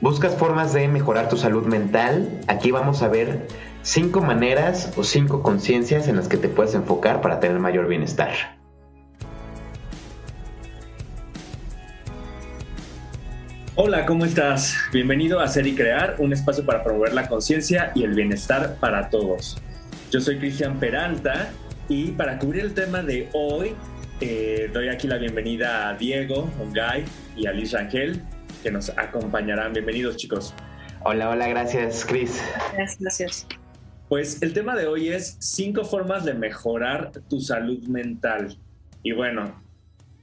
¿Buscas formas de mejorar tu salud mental? Aquí vamos a ver cinco maneras o cinco conciencias en las que te puedes enfocar para tener mayor bienestar. Hola, ¿cómo estás? Bienvenido a Ser y Crear, un espacio para promover la conciencia y el bienestar para todos. Yo soy Cristian Peralta y para cubrir el tema de hoy, eh, doy aquí la bienvenida a Diego, Ongay y a Liz Rangel, que nos acompañarán. Bienvenidos, chicos. Hola, hola, gracias, Chris. Gracias, gracias. Pues el tema de hoy es cinco formas de mejorar tu salud mental. Y bueno,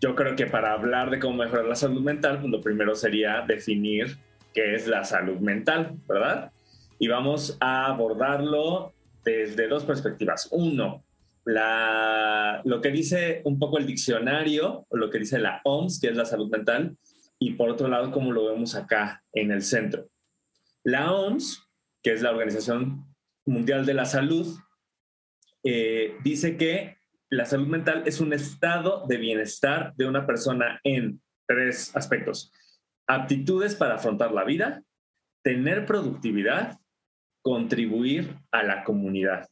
yo creo que para hablar de cómo mejorar la salud mental, pues lo primero sería definir qué es la salud mental, ¿verdad? Y vamos a abordarlo desde dos perspectivas. Uno, la, lo que dice un poco el diccionario, o lo que dice la OMS, que es la salud mental, y por otro lado, como lo vemos acá en el centro. La OMS, que es la Organización Mundial de la Salud, eh, dice que la salud mental es un estado de bienestar de una persona en tres aspectos. Aptitudes para afrontar la vida, tener productividad, contribuir a la comunidad.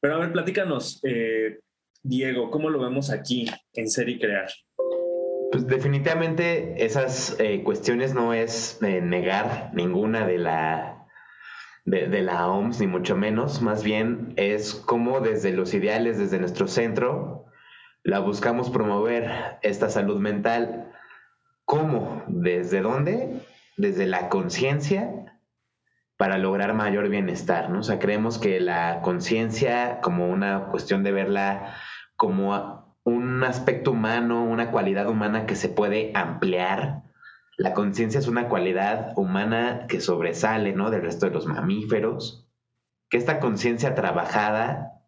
Pero a ver, platícanos, eh, Diego, ¿cómo lo vemos aquí en Ser y Crear? Pues definitivamente esas eh, cuestiones no es eh, negar ninguna de la, de, la OMS, ni mucho menos, más bien es como desde los ideales, desde nuestro centro, la buscamos promover esta salud mental. ¿Cómo? ¿Desde dónde? Desde la conciencia para lograr mayor bienestar, ¿no? O sea, creemos que la conciencia como una cuestión de verla como un aspecto humano, una cualidad humana que se puede ampliar. La conciencia es una cualidad humana que sobresale, ¿no? Del resto de los mamíferos. Que esta conciencia trabajada,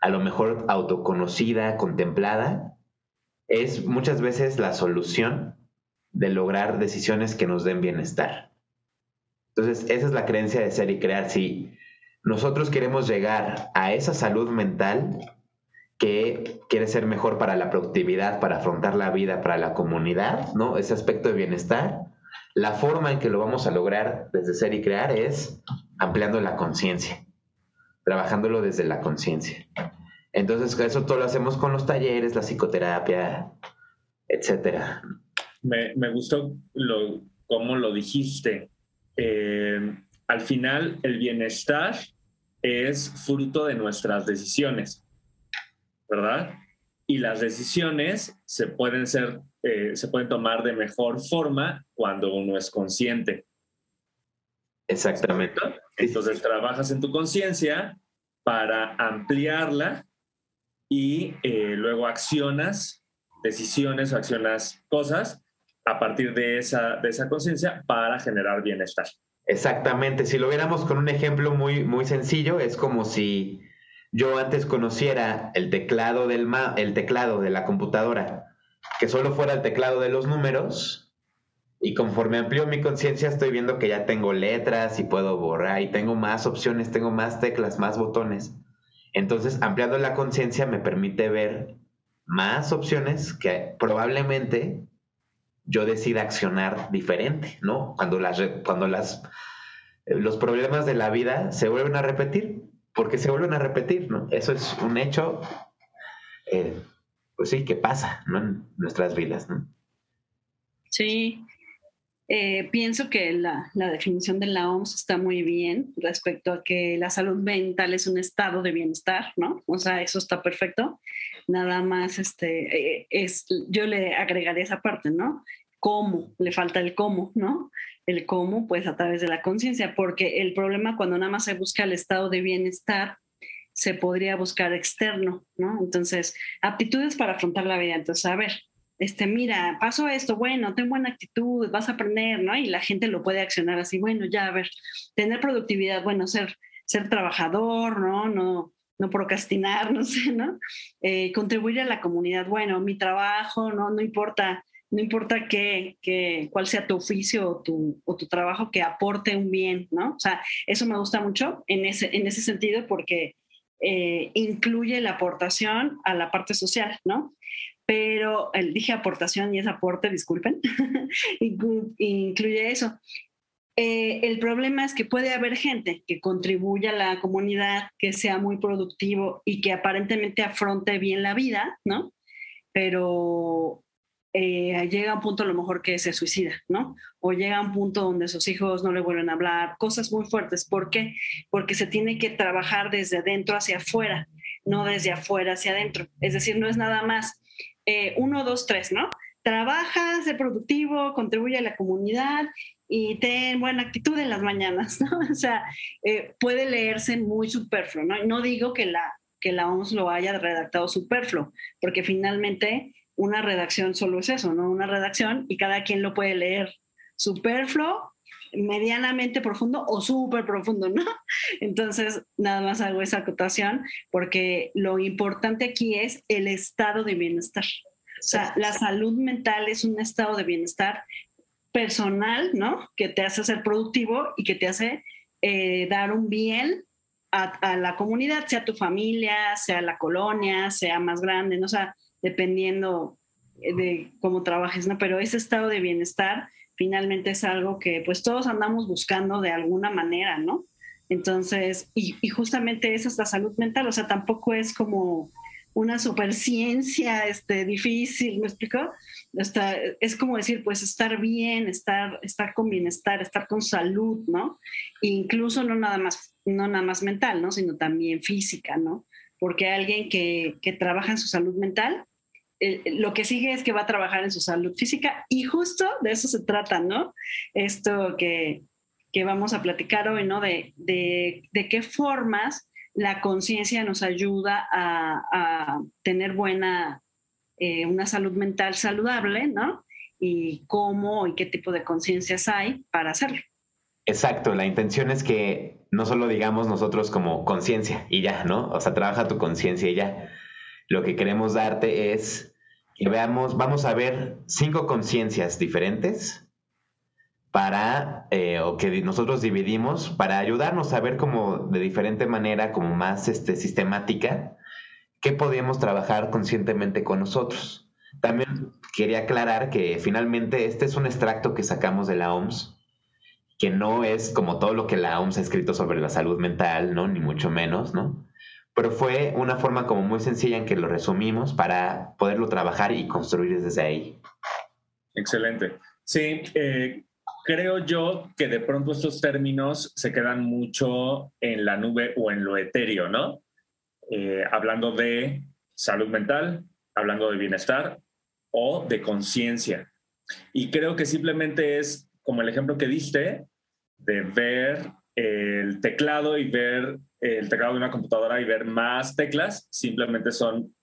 a lo mejor autoconocida, contemplada, es muchas veces la solución de lograr decisiones que nos den bienestar. Entonces, esa es la creencia de ser y crear. Si nosotros queremos llegar a esa salud mental, que quiere ser mejor para la productividad, para afrontar la vida, para la comunidad, ¿no? Ese aspecto de bienestar. La forma en que lo vamos a lograr desde ser y crear es ampliando la conciencia, trabajándolo desde la conciencia. Entonces, eso todo lo hacemos con los talleres, la psicoterapia, etcétera. Me, me gustó lo, cómo lo dijiste. Eh, al final, el bienestar es fruto de nuestras decisiones ¿verdad? Y las decisiones se pueden ser, eh, se pueden tomar de mejor forma cuando uno es consciente. Exactamente. Entonces trabajas en tu conciencia para ampliarla y eh, luego accionas decisiones o accionas cosas a partir de esa, de esa conciencia para generar bienestar. Exactamente. Si lo viéramos con un ejemplo muy, muy sencillo, es como si yo antes conociera el teclado, del el teclado de la computadora, que solo fuera el teclado de los números, y conforme amplío mi conciencia estoy viendo que ya tengo letras y puedo borrar y tengo más opciones, tengo más teclas, más botones. Entonces, ampliando la conciencia me permite ver más opciones que probablemente yo decida accionar diferente, ¿no? Cuando las cuando las los problemas de la vida se vuelven a repetir, porque se vuelven a repetir, ¿no? Eso es un hecho, eh, pues sí, que pasa, ¿no? En nuestras vidas, ¿no? Sí, eh, pienso que la, la, definición de la OMS está muy bien respecto a que la salud mental es un estado de bienestar, ¿no? O sea, eso está perfecto. Nada más, este, eh, es, yo le agregaría esa parte, ¿no? ¿Cómo? Le falta el cómo, ¿no? El cómo, pues a través de la conciencia, porque el problema cuando nada más se busca el estado de bienestar, se podría buscar externo, ¿no? Entonces, aptitudes para afrontar la vida. Entonces, a ver, este, mira, paso esto, bueno, ten buena actitud, vas a aprender, ¿no? Y la gente lo puede accionar así, bueno, ya, a ver, tener productividad, bueno, ser, ser trabajador, ¿no? No, no procrastinar, no sé, ¿no? Eh, contribuir a la comunidad, bueno, mi trabajo, ¿no? No importa no importa qué, qué, cuál sea tu oficio o tu, o tu, trabajo, que aporte un bien, ¿no? O sea, eso me gusta mucho en ese, en ese sentido porque eh, incluye la aportación a la parte social, ¿no? Pero el, dije aportación y es aporte, disculpen, incluye eso. eh, el problema es que puede haber gente que contribuya a la comunidad, que sea muy productivo y que aparentemente afronte bien la vida, ¿no? Pero eh, llega a un punto a lo mejor que se suicida, ¿no? O llega a un punto donde sus hijos no le vuelven a hablar, cosas muy fuertes. ¿Por qué? Porque se tiene que trabajar desde adentro hacia afuera, no desde afuera hacia adentro. Es decir, no es nada más eh, uno, dos, tres, ¿no? Trabaja, sé productivo, contribuye a la comunidad y ten buena actitud en las mañanas, ¿no? O sea, eh, puede leerse muy superfluo, ¿no? No digo que la, que la OMS lo haya redactado superfluo, porque finalmente una redacción solo es eso, ¿no? Una redacción y cada quien lo puede leer superfluo, medianamente profundo o súper profundo, ¿no? Entonces, nada más hago esa acotación porque lo importante aquí es el estado de bienestar. O sea, la salud mental es un estado de bienestar personal, ¿no? Que te hace ser productivo y que te hace eh, dar un bien a, a, la comunidad, sea tu familia, sea la colonia, sea más grande, ¿no? O sea, dependiendo eh, de cómo trabajes, ¿no? Pero ese estado de bienestar finalmente es algo que pues todos andamos buscando de alguna manera, ¿no? Entonces, y, justamente esa es la salud mental, o sea, tampoco es como una superciencia este, difícil, ¿me explico? Está, es como decir, pues estar bien, estar, estar con bienestar, estar con salud, ¿no? E incluso no nada más, no nada más mental, ¿no? Sino también física, ¿no? Porque alguien que, que trabaja en su salud mental, eh, lo que sigue es que va a trabajar en su salud física y justo de eso se trata, ¿no? Esto que, que vamos a platicar hoy, ¿no? De, de, de qué formas la conciencia nos ayuda a, a tener buena, eh, una salud mental saludable, ¿no? Y cómo y qué tipo de conciencias hay para hacerlo. Exacto, la intención es que no solo digamos nosotros como conciencia y ya, ¿no? O sea, trabaja tu conciencia y ya, lo que queremos darte es que veamos, vamos a ver cinco conciencias diferentes para, eh, o que nosotros dividimos para ayudarnos a ver como de diferente manera, como más este, sistemática, qué podemos trabajar conscientemente con nosotros. También quería aclarar que finalmente este es un extracto que sacamos de la OMS, que no es como todo lo que la OMS ha escrito sobre la salud mental, ¿no? Ni mucho menos, ¿no? Pero fue una forma como muy sencilla en que lo resumimos para poderlo trabajar y construir desde ahí. Excelente. Sí, eh, creo yo que de pronto estos términos se quedan mucho en la nube o en lo etéreo, ¿no? Eh, hablando de salud mental, hablando de bienestar o de conciencia. Y creo que simplemente es como el ejemplo que diste de ver el teclado y ver el teclado de una computadora y ver más teclas, simplemente son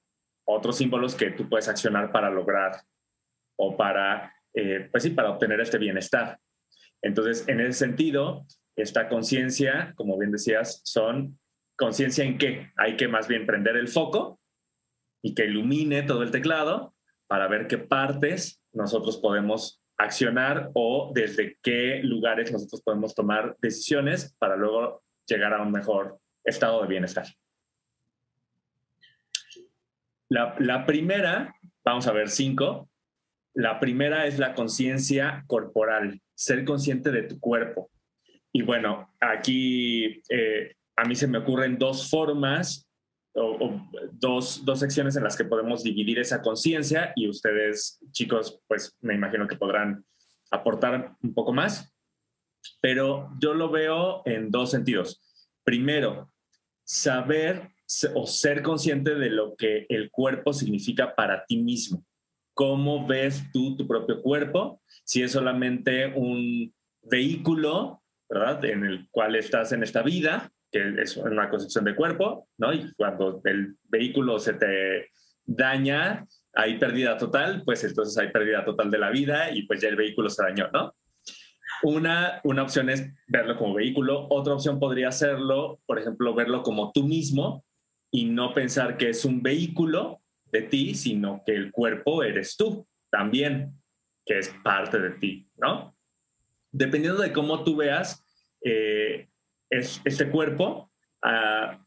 otros símbolos que tú puedes accionar para lograr o para, eh, pues sí, para obtener este bienestar. Entonces, en ese sentido, esta conciencia, como bien decías, son conciencia en qué hay que más bien prender el foco y que ilumine todo el teclado para ver qué partes nosotros podemos accionar o desde qué lugares nosotros podemos tomar decisiones para luego llegar a un mejor estado de bienestar. La, primera, vamos a ver cinco, la primera es la conciencia corporal, ser consciente de tu cuerpo. Y bueno, aquí eh, a mí se me ocurren dos formas o, dos, dos, secciones en las que podemos dividir esa conciencia y ustedes, chicos, pues me imagino que podrán aportar un poco más. Pero yo lo veo en dos sentidos. Primero, saber o ser consciente de lo que el cuerpo significa para ti mismo. ¿Cómo ves tú tu propio cuerpo? Si es solamente un vehículo, ¿verdad? En el cual estás en esta vida, que es una concepción de cuerpo, ¿no? Y cuando el vehículo se te daña, hay pérdida total, pues entonces hay pérdida total de la vida y pues ya el vehículo se dañó, ¿no? Una, una opción es verlo como vehículo, otra opción podría serlo, por ejemplo, verlo como tú mismo y no pensar que es un vehículo de ti, sino que el cuerpo eres tú también, que es parte de ti, ¿no? Dependiendo de cómo tú veas eh, es, este cuerpo, uh,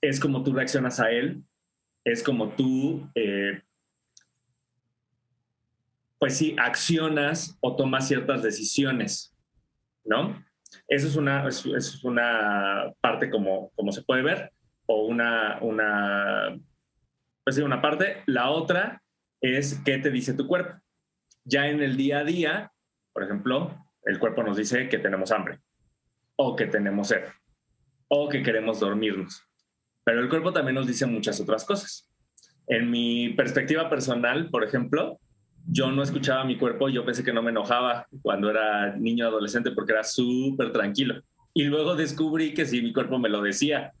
es como tú reaccionas a él, es como tú eh, pues sí, accionas o tomas ciertas decisiones. ¿no? Eso es una, es, una parte como, como se puede ver, o una, una, pues una parte. La otra es qué te dice tu cuerpo. Ya en el día a día, por ejemplo, el cuerpo nos dice que tenemos hambre, o que tenemos sed, o que queremos dormirnos. Pero el cuerpo también nos dice muchas otras cosas. En mi perspectiva personal, por ejemplo, yo no escuchaba a mi cuerpo, yo pensé que no me enojaba cuando era niño adolescente porque era súper tranquilo. Y luego descubrí que sí, mi cuerpo me lo decía.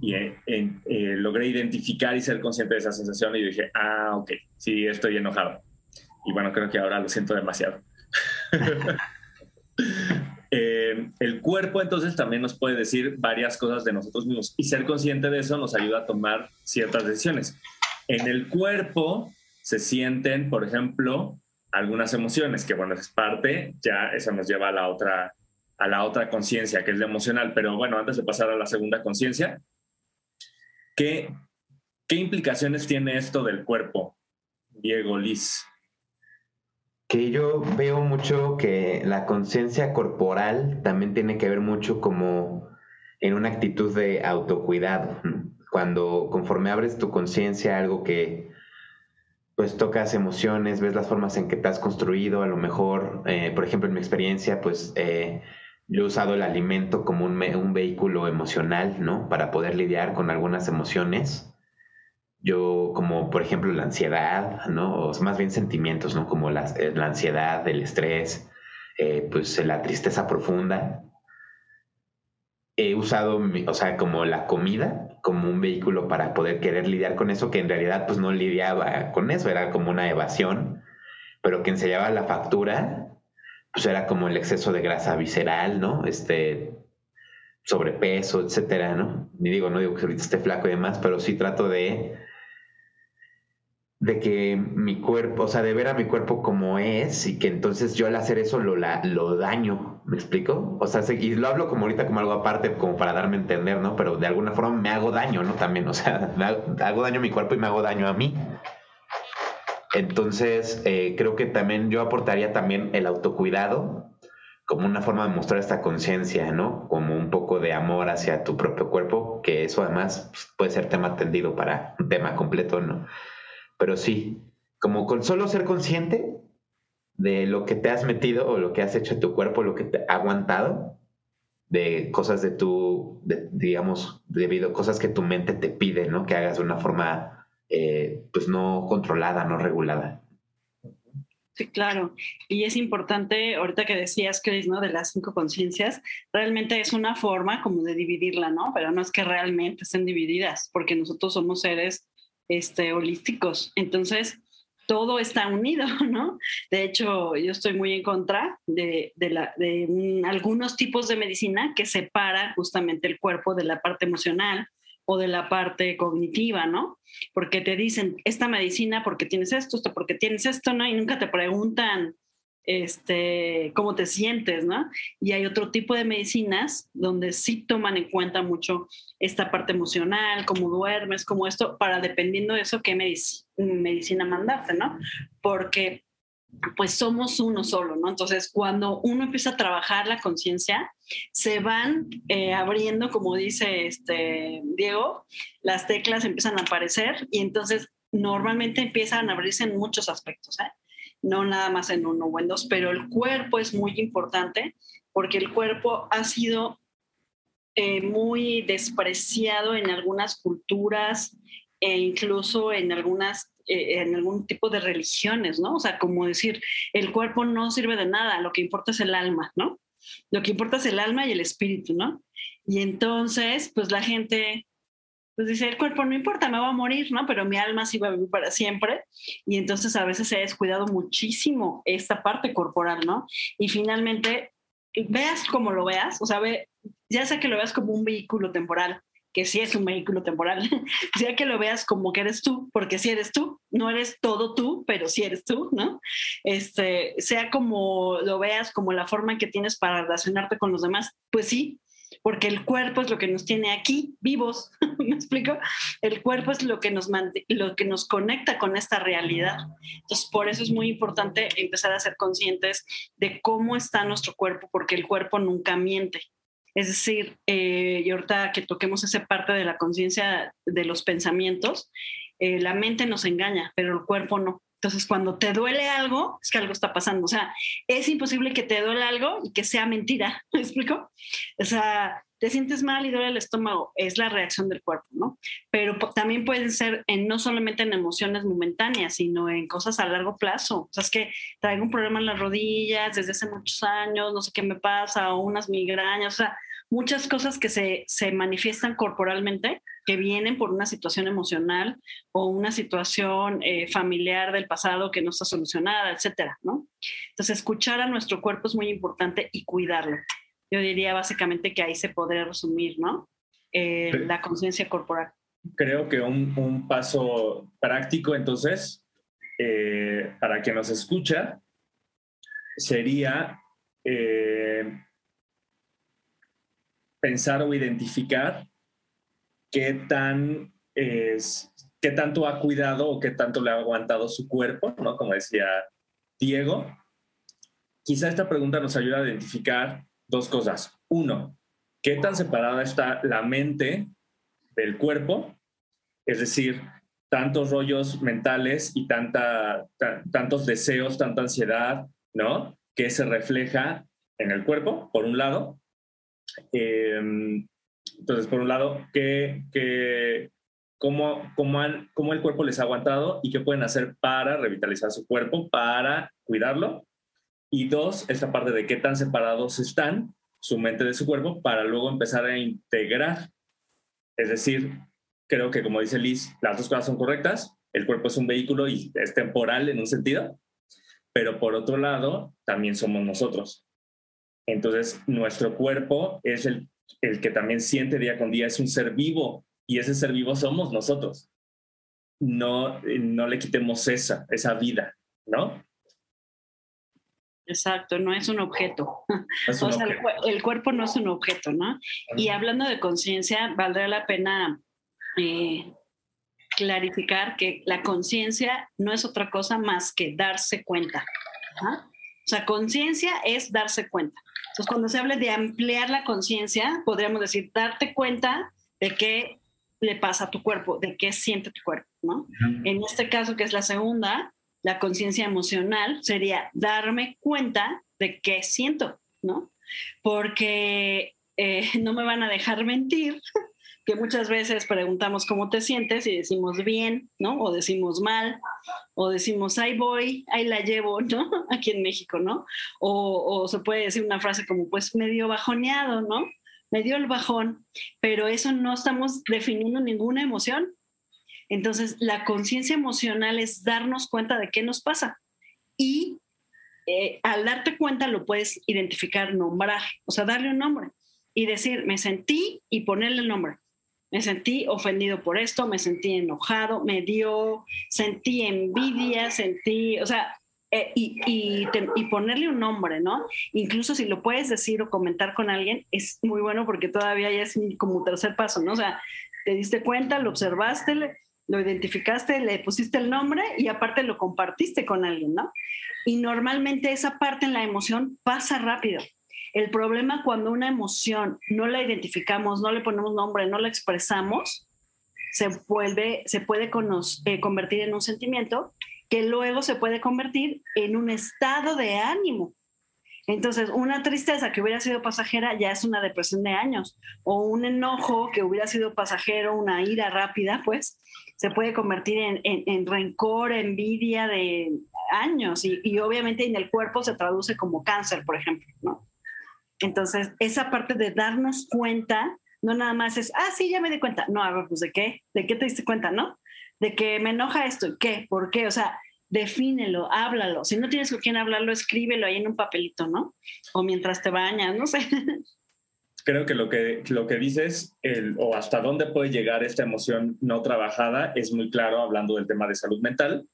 Y eh, eh, logré identificar y ser consciente de esa sensación y dije, ah, ok, sí, estoy enojado. Y bueno, creo que ahora lo siento demasiado. Eh, el cuerpo entonces también nos puede decir varias cosas de nosotros mismos y ser consciente de eso nos ayuda a tomar ciertas decisiones. En el cuerpo se sienten, por ejemplo, algunas emociones, que bueno, es parte, ya eso nos lleva a la otra, a la otra conciencia, que es la emocional. Pero bueno, antes de pasar a la segunda conciencia, ¿qué, ¿qué implicaciones tiene esto del cuerpo, Diego Liz? Que yo veo mucho que la conciencia corporal también tiene que ver mucho como en una actitud de autocuidado. Cuando conforme abres tu conciencia, algo que pues tocas emociones, ves las formas en que te has construido, a lo mejor, eh, por ejemplo, en mi experiencia, pues eh, yo he usado el alimento como un, un, vehículo emocional, ¿no? Para poder lidiar con algunas emociones. Yo, como por ejemplo la ansiedad, ¿no? O más bien sentimientos, ¿no? Como la, eh, la ansiedad, el estrés, pues la tristeza profunda he usado, o sea, como la comida, como un vehículo para poder querer lidiar con eso, que en realidad pues no lidiaba con eso, era como una evasión, pero que enseñaba la factura, pues era como el exceso de grasa visceral, ¿no? Este, sobrepeso, etcétera, ¿no? Ni digo, no digo que ahorita esté flaco y demás, pero sí trato de de que mi cuerpo, o sea, de ver a mi cuerpo como es y que entonces yo al hacer eso lo, lo daño, ¿me explico? O sea, y lo hablo como ahorita como algo aparte, como para darme a entender, ¿no? Pero de alguna forma me hago daño, ¿no? También, o sea, hago, daño a mi cuerpo y me hago daño a mí. Entonces, eh, creo que también yo aportaría también el autocuidado como una forma de mostrar esta conciencia, ¿no? Como un poco de amor hacia tu propio cuerpo, que eso además pues, puede ser tema atendido para un tema completo, ¿no? Pero sí, como con solo ser consciente de lo que te has metido o lo que has hecho en tu cuerpo, lo que te ha aguantado, de cosas de tu, digamos, debido cosas que tu mente te pide, ¿no? Que hagas de una forma, eh, pues no controlada, no regulada. Sí, claro. Y es importante, ahorita que decías, Chris, ¿no? De las cinco conciencias, realmente es una forma como de dividirla, ¿no? Pero no es que realmente estén divididas, porque nosotros somos seres este, holísticos. Entonces, todo está unido, ¿no? De hecho, yo estoy muy en contra de, algunos tipos de medicina que separa justamente el cuerpo de la parte emocional o de la parte cognitiva, ¿no? Porque te dicen, esta medicina porque tienes esto, esto porque tienes esto, ¿no? Y nunca te preguntan este, cómo te sientes, ¿no? Y hay otro tipo de medicinas donde sí toman en cuenta mucho esta parte emocional, cómo duermes, cómo esto, para dependiendo de eso, qué medicina mandarte, ¿no? Porque pues somos uno solo, ¿no? Entonces, cuando uno empieza a trabajar la conciencia, se van eh, abriendo, como dice este Diego, las teclas empiezan a aparecer y entonces normalmente empiezan a abrirse en muchos aspectos, ¿eh? No nada más en uno o en dos, pero el cuerpo es muy importante porque el cuerpo ha sido eh, muy despreciado en algunas culturas e incluso en algunas eh, en algún tipo de religiones, ¿no? O sea, como decir, el cuerpo no sirve de nada, lo que importa es el alma, ¿no? Lo que importa es el alma y el espíritu, ¿no? Y entonces, pues la gente pues dice, el cuerpo no importa, me va a morir, ¿no? Pero mi alma sí va a vivir para siempre. Y entonces a veces se ha descuidado muchísimo esta parte corporal, ¿no? Y finalmente, veas como lo veas, o sea, ve, ya sea que lo veas como un vehículo temporal, que sí es un vehículo temporal, sea que lo veas como que eres tú, porque sí eres tú, no eres todo tú, pero sí eres tú, ¿no? Este, sea como lo veas como la forma que tienes para relacionarte con los demás, pues sí, porque el cuerpo es lo que nos tiene aquí vivos, ¿me explico? El cuerpo es lo que nos lo que nos conecta con esta realidad. Entonces, por eso es muy importante empezar a ser conscientes de cómo está nuestro cuerpo, porque el cuerpo nunca miente. Es decir, eh, y ahorita que toquemos esa parte de la conciencia de los pensamientos, eh, la mente nos engaña, pero el cuerpo no. Entonces, cuando te duele algo, es que algo está pasando. O sea, es imposible que te duele algo y que sea mentira. ¿Me explico? O sea, te sientes mal y duele el estómago, es la reacción del cuerpo, ¿no? Pero también pueden ser no solamente en emociones momentáneas, sino en cosas a largo plazo. O sea, es que traigo un problema en las rodillas desde hace muchos años, no sé qué me pasa, o unas migrañas, o sea, muchas cosas que se, se manifiestan corporalmente que vienen por una situación emocional o una situación eh, familiar del pasado que no está solucionada, etcétera, ¿no? Entonces, escuchar a nuestro cuerpo es muy importante y cuidarlo. Yo diría básicamente que ahí se podría resumir, ¿no? Eh, la conciencia corporal. Creo que un, un paso práctico, entonces, eh, para quien nos escucha, sería pensar o identificar qué tan qué tanto ha cuidado o qué tanto le ha aguantado su cuerpo, ¿no? Como decía Diego. Quizá esta pregunta nos ayuda a identificar dos cosas. Uno, qué tan separada está la mente del cuerpo, es decir, tantos rollos mentales y tanta, tantos deseos, tanta ansiedad, ¿no? Que se refleja en el cuerpo, por un lado. Eh, entonces, por un lado, ¿qué, cómo, cómo, cómo, el cuerpo les ha aguantado y qué pueden hacer para revitalizar su cuerpo, para cuidarlo. Y dos, esta parte de qué tan separados están su mente de su cuerpo para luego empezar a integrar. Es decir, creo que como dice Liz, las dos cosas son correctas. El cuerpo es un vehículo y es temporal en un sentido, pero por otro lado, también somos nosotros. Entonces, nuestro cuerpo es el el que también siente día con día es un ser vivo y ese ser vivo somos nosotros. No, no le quitemos esa, esa vida, ¿no? Exacto, no es un objeto. o sea, El, cuerpo no es un objeto, ¿no? Y hablando de conciencia, valdría la pena eh, clarificar que la conciencia no es otra cosa más que darse cuenta. O sea, conciencia es darse cuenta. Entonces, cuando se habla de ampliar la conciencia, podríamos decir, darte cuenta de qué le pasa a tu cuerpo, de qué siente tu cuerpo, ¿no? En este caso, que es la segunda, la conciencia emocional, sería darme cuenta de qué siento, ¿no? Porque eh, no me van a dejar mentir que muchas veces preguntamos cómo te sientes y decimos bien, ¿no? O decimos mal, o decimos ahí voy, ahí la llevo, ¿no? Aquí en México, ¿no? O, o se puede decir una frase como pues medio bajoneado, ¿no? Me dio el bajón, pero eso no estamos definiendo ninguna emoción. Entonces, la conciencia emocional es darnos cuenta de qué nos pasa. Y eh, al darte cuenta lo puedes identificar, nombrar, o sea, darle un nombre y decir, me sentí y ponerle el nombre me sentí ofendido por esto, me sentí enojado, me dio, sentí envidia, sentí, o sea, eh, y, y, y, ponerle un nombre, ¿no? Incluso si lo puedes decir o comentar con alguien, es muy bueno porque todavía ya es como tercer paso, ¿no? O sea, te diste cuenta, lo observaste, lo identificaste, le pusiste el nombre y aparte lo compartiste con alguien, ¿no? Y normalmente esa parte en la emoción pasa rápido. El problema cuando una emoción no la identificamos, no le ponemos nombre, no la expresamos, se, vuelve, se puede eh, convertir en un sentimiento que luego se puede convertir en un estado de ánimo. Entonces, una tristeza que hubiera sido pasajera ya es una depresión de años, o un enojo que hubiera sido pasajero, una ira rápida, pues se puede convertir en, rencor, envidia de años, y, y, obviamente en el cuerpo se traduce como cáncer, por ejemplo, ¿no? Entonces, esa parte de darnos cuenta, no nada más es, ah, sí, ya me di cuenta. No, a ver, pues de qué, de qué te diste cuenta, ¿no? De que me enoja esto, ¿qué? ¿Por qué? O sea, defínelo, háblalo. Si no tienes con quién hablarlo, escríbelo ahí en un papelito, ¿no? O mientras te bañas, no sé. Creo que lo que, lo que dices, el, o hasta dónde puede llegar esta emoción no trabajada, es muy claro hablando del tema de salud mental,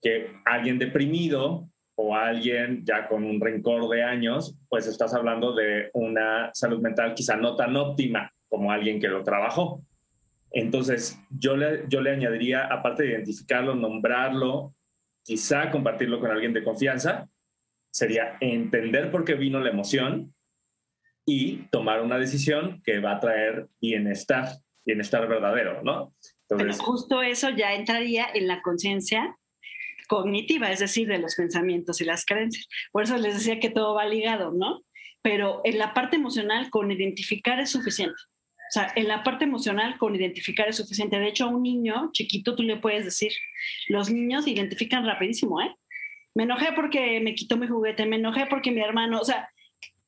que alguien deprimido o alguien ya con un rencor de años, pues estás hablando de una salud mental quizá no tan óptima como alguien que lo trabajó. Entonces, yo le, yo le añadiría, aparte de identificarlo, nombrarlo, quizá compartirlo con alguien de confianza, sería entender por qué vino la emoción y tomar una decisión que va a traer bienestar, bienestar verdadero, ¿no? Entonces, Pero justo eso ya entraría en la conciencia cognitiva, es decir, de los pensamientos y las creencias. Por eso les decía que todo va ligado, ¿no? Pero en la parte emocional, con identificar es suficiente. O sea, en la parte emocional, con identificar es suficiente. De hecho, a un niño chiquito tú le puedes decir, los niños identifican rapidísimo, ¿eh? Me enojé porque me quitó mi juguete, me enojé porque mi hermano, o sea,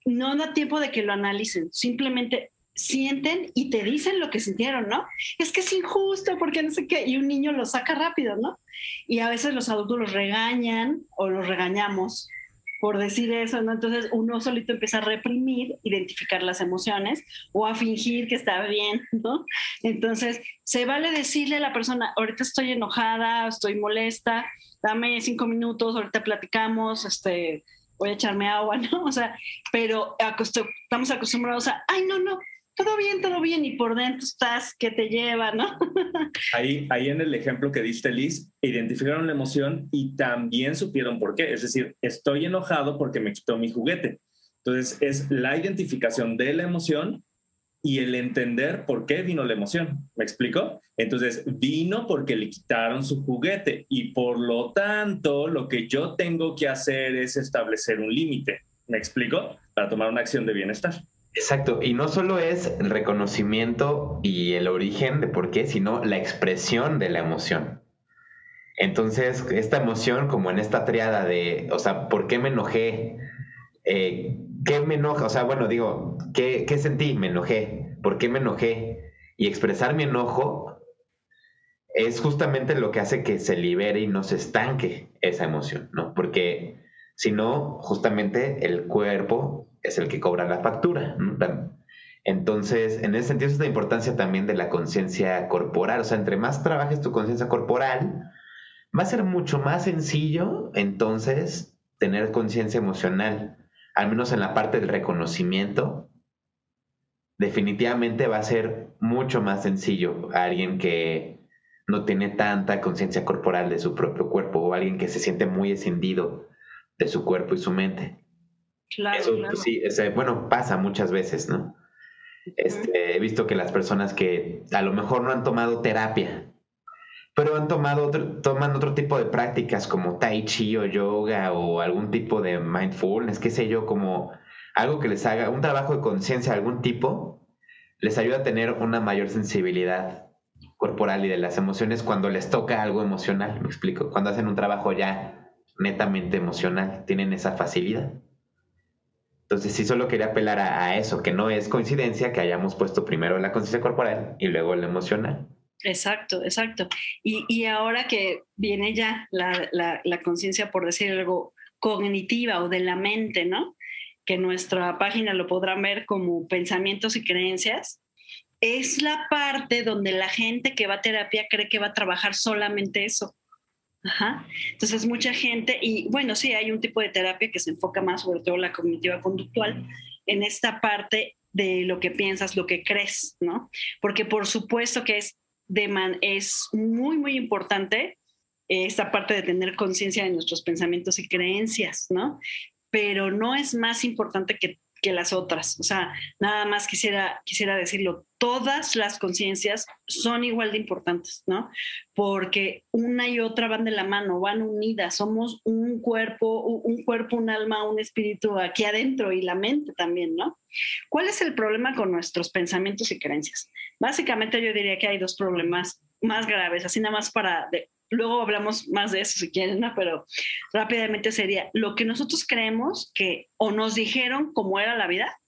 no da tiempo de que lo analicen, simplemente sienten y te dicen lo que sintieron, ¿no? Es que es injusto porque no sé qué, y un niño lo saca rápido, ¿no? Y a veces los adultos los regañan o los regañamos por decir eso, ¿no? Entonces uno solito empieza a reprimir, identificar las emociones o a fingir que está bien, ¿no? Entonces se vale decirle a la persona, ahorita estoy enojada, estoy molesta, dame cinco minutos, ahorita platicamos, este, voy a echarme agua, ¿no? O sea, pero estamos acostumbrados a, ay, no, no, todo bien, todo bien, y por dentro estás que te lleva, ¿no? ahí, ahí en el ejemplo que diste, Liz, identificaron la emoción y también supieron por qué. Es decir, estoy enojado porque me quitó mi juguete. Entonces, es la identificación de la emoción y el entender por qué vino la emoción. ¿Me explico? Entonces, vino porque le quitaron su juguete y por lo tanto, lo que yo tengo que hacer es establecer un límite. ¿Me explico? Para tomar una acción de bienestar. Exacto, y no solo es el reconocimiento y el origen de por qué, sino la expresión de la emoción. Entonces, esta emoción, como en esta triada de, o sea, ¿por qué me enojé? Eh, ¿Qué me enoja? O sea, bueno, digo, ¿qué, ¿qué sentí? Me enojé. ¿Por qué me enojé? Y expresar mi enojo es justamente lo que hace que se libere y no se estanque esa emoción, ¿no? Porque si no, justamente el cuerpo es el que cobra la factura. Entonces, en ese sentido es la importancia también de la conciencia corporal. O sea, entre más trabajes tu conciencia corporal, va a ser mucho más sencillo entonces tener conciencia emocional, al menos en la parte del reconocimiento. Definitivamente va a ser mucho más sencillo a alguien que no tiene tanta conciencia corporal de su propio cuerpo o alguien que se siente muy escindido de su cuerpo y su mente. Claro, Eso, sí, bueno, pasa muchas veces, ¿no? Este, he visto que las personas que a lo mejor no han tomado terapia, pero han tomado otro, toman otro tipo de prácticas como tai chi o yoga o algún tipo de mindfulness, qué sé yo, como algo que les haga un trabajo de conciencia de algún tipo, les ayuda a tener una mayor sensibilidad corporal y de las emociones cuando les toca algo emocional, me explico, cuando hacen un trabajo ya netamente emocional, tienen esa facilidad. Entonces sí solo quería apelar a, eso, que no es coincidencia que hayamos puesto primero la conciencia corporal y luego la emocional. Exacto, exacto. Y, ahora que viene ya la, la, conciencia, por decir algo, cognitiva o de la mente, ¿no? Que nuestra página lo podrán ver como pensamientos y creencias, es la parte donde la gente que va a terapia cree que va a trabajar solamente eso. Ajá. Entonces, mucha gente, y bueno, sí, hay un tipo de terapia que se enfoca más, sobre todo la cognitiva conductual, en esta parte de lo que piensas, lo que crees, ¿no? Porque por supuesto que es, de man, es muy, muy importante esta parte de tener conciencia de nuestros pensamientos y creencias, ¿no? Pero no es más importante que que las otras. O sea, nada más quisiera, quisiera decirlo, todas las conciencias son igual de importantes, ¿no? Porque una y otra van de la mano, van unidas, somos un cuerpo, un cuerpo, un alma, un espíritu aquí adentro y la mente también, ¿no? ¿Cuál es el problema con nuestros pensamientos y creencias? Básicamente yo diría que hay dos problemas más graves, así nada más para luego hablamos más de eso si quieren, ¿no? Pero rápidamente sería lo que nosotros creemos que o nos dijeron cómo era la vida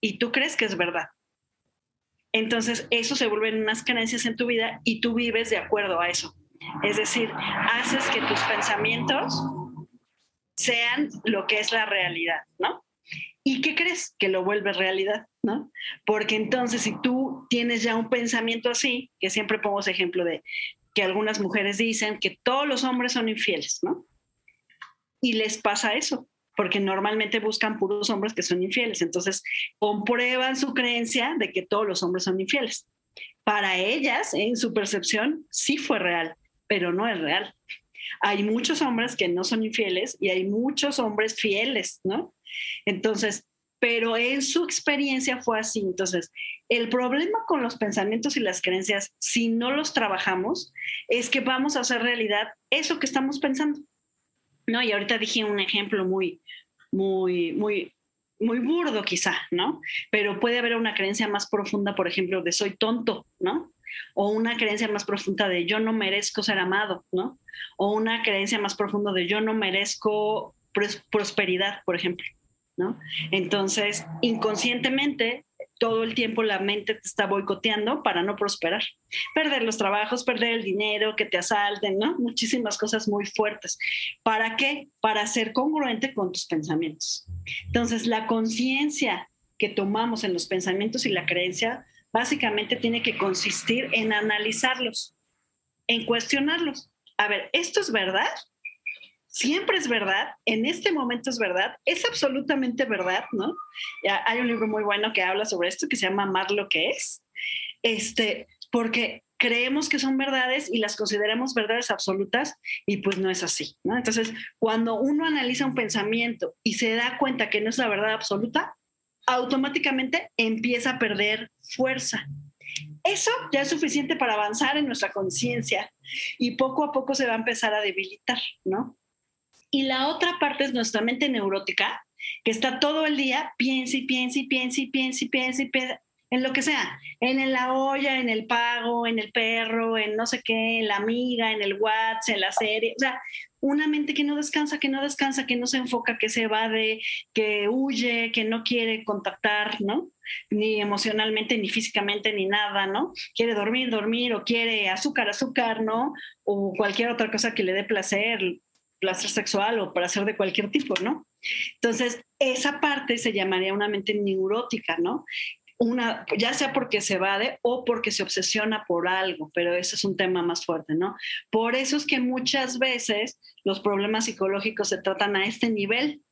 y tú crees que es verdad. Entonces, eso se vuelven unas creencias en tu vida y tú vives de acuerdo a eso. Es decir, haces que tus pensamientos sean lo que es la realidad, ¿no? ¿Y qué crees? Que lo vuelve realidad, ¿no? Porque entonces si tú tienes ya un pensamiento así, que siempre pongo ese ejemplo de que algunas mujeres dicen que todos los hombres son infieles, ¿no? y les pasa eso, porque normalmente buscan puros hombres que son infieles. Entonces, comprueban su creencia de que todos los hombres son infieles. Para ellas, en su percepción, sí fue real, pero no es real. Hay muchos hombres que no son infieles y hay muchos hombres fieles, ¿no? Entonces, pero en su experiencia fue así. Entonces, el problema con los pensamientos y las creencias, si no los trabajamos, es que vamos a hacer realidad eso que estamos pensando. ¿No? Y ahorita dije un ejemplo muy, muy, muy, muy burdo quizá, ¿no? Pero puede haber una creencia más profunda, por ejemplo, de soy tonto, ¿no? O una creencia más profunda de yo no merezco ser amado, ¿no? O una creencia más profunda de yo no merezco prosperidad, por ejemplo. Entonces, inconscientemente, todo el tiempo la mente te está boicoteando para no prosperar. Perder los trabajos, perder el dinero, que te asalten, ¿no? Muchísimas cosas muy fuertes. ¿Para qué? Para ser congruente con tus pensamientos. Entonces, la conciencia que tomamos en los pensamientos y la creencia básicamente tiene que consistir en analizarlos, en cuestionarlos. A ver, ¿esto es verdad? Siempre es verdad, en este momento es verdad, es absolutamente verdad, ¿no? Ya hay un libro muy bueno que habla sobre esto que se llama Amar lo que es, este, porque creemos que son verdades y las consideramos verdades absolutas y pues no es así, ¿no? Entonces, cuando uno analiza un pensamiento y se da cuenta que no es la verdad absoluta, automáticamente empieza a perder fuerza. Eso ya es suficiente para avanzar en nuestra conciencia y poco a poco se va a empezar a debilitar, ¿no? Y la otra parte es nuestra mente neurótica, que está todo el día, piensa y piensa y piensa y piensa y piensa y piensa, en lo que sea, en la olla, en el pago, en el perro, en no sé qué, en la amiga, en el WhatsApp, en la serie, o sea, una mente que no descansa, que no descansa, que no se enfoca, que se evade, que huye, que no quiere contactar, ¿no? Ni emocionalmente, ni físicamente, ni nada, ¿no? Quiere dormir, dormir, o quiere azúcar, azúcar, ¿no? O cualquier otra cosa que le dé placer, placer sexual o para hacer de cualquier tipo, ¿no? Entonces, esa parte se llamaría una mente neurótica, ¿no? Una, ya sea porque se evade o porque se obsesiona por algo, pero ese es un tema más fuerte, ¿no? Por eso es que muchas veces los problemas psicológicos se tratan a este nivel,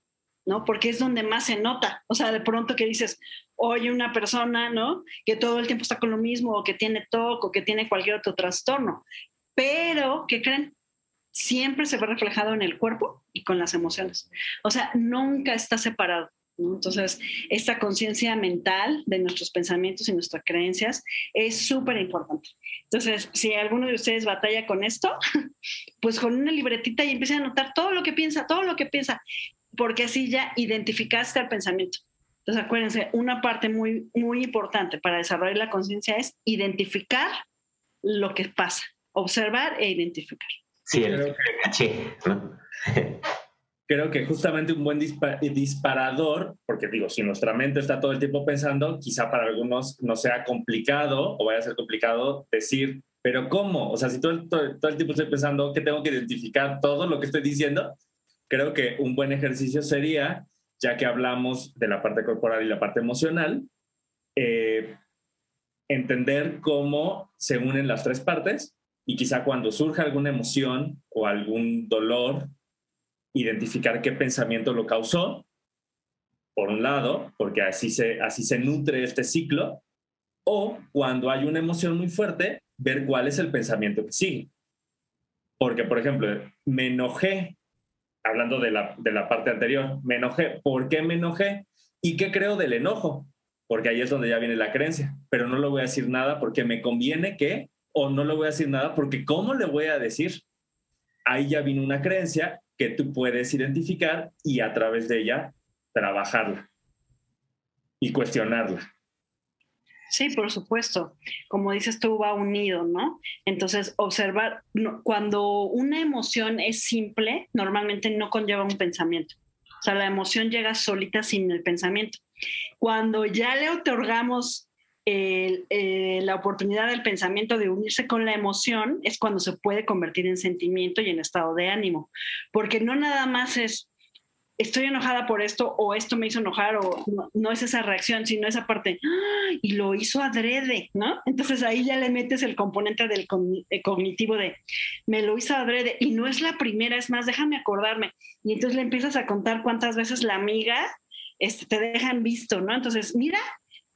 ¿no? Porque es donde más se nota. O sea, de pronto que dices, oye, una persona, ¿no? Que todo el tiempo está con lo mismo, o que tiene TOC, o que tiene cualquier otro trastorno. Pero, ¿qué creen? Siempre se ve reflejado en el cuerpo y con las emociones. O sea, nunca está separado. Entonces, esta conciencia mental de nuestros pensamientos y nuestras creencias es súper importante. Entonces, si alguno de ustedes batalla con esto, pues con una libretita y empiece a anotar todo lo que piensa, todo lo que piensa, porque así ya identificaste el pensamiento. Entonces, acuérdense, una parte muy, muy importante para desarrollar la conciencia es identificar lo que pasa, observar e identificar. Sí, creo que, creo que justamente un buen disparador, porque digo, si nuestra mente está todo el tiempo pensando, quizá para algunos no sea complicado o vaya a ser complicado decir, pero ¿cómo? O sea, si todo el, todo, el tiempo estoy pensando que tengo que identificar todo lo que estoy diciendo, creo que un buen ejercicio sería, ya que hablamos de la parte corporal y la parte emocional, eh, entender cómo se unen las tres partes y quizá cuando surja alguna emoción o algún dolor, identificar qué pensamiento lo causó, por un lado, porque así se, así se nutre este ciclo, o cuando hay una emoción muy fuerte, ver cuál es el pensamiento que sigue. Porque, por ejemplo, me enojé, hablando de la, de la parte anterior, me enojé. ¿Por qué me enojé? ¿Y qué creo del enojo? Porque ahí es donde ya viene la creencia, pero no le voy a decir nada porque me conviene que o no le voy a decir nada porque ¿cómo le voy a decir? Ahí ya vino una creencia que tú puedes identificar y a través de ella trabajarla y cuestionarla. Sí, por supuesto. Como dices tú, va unido, ¿no? Entonces, observar, cuando una emoción es simple, normalmente no conlleva un pensamiento. O sea, la emoción llega solita sin el pensamiento. Cuando ya le otorgamos eh, la oportunidad del pensamiento de unirse con la emoción es cuando se puede convertir en sentimiento y en estado de ánimo, porque no nada más es estoy enojada por esto o esto me hizo enojar o no, es esa reacción, sino esa parte, ¡ah! y lo hizo adrede, ¿no? Entonces ahí ya le metes el componente del eh, cognitivo de, me lo hizo adrede y no es la primera, es más, déjame acordarme. Y entonces le empiezas a contar cuántas veces la amiga este, te dejan visto, ¿no? Entonces, mira,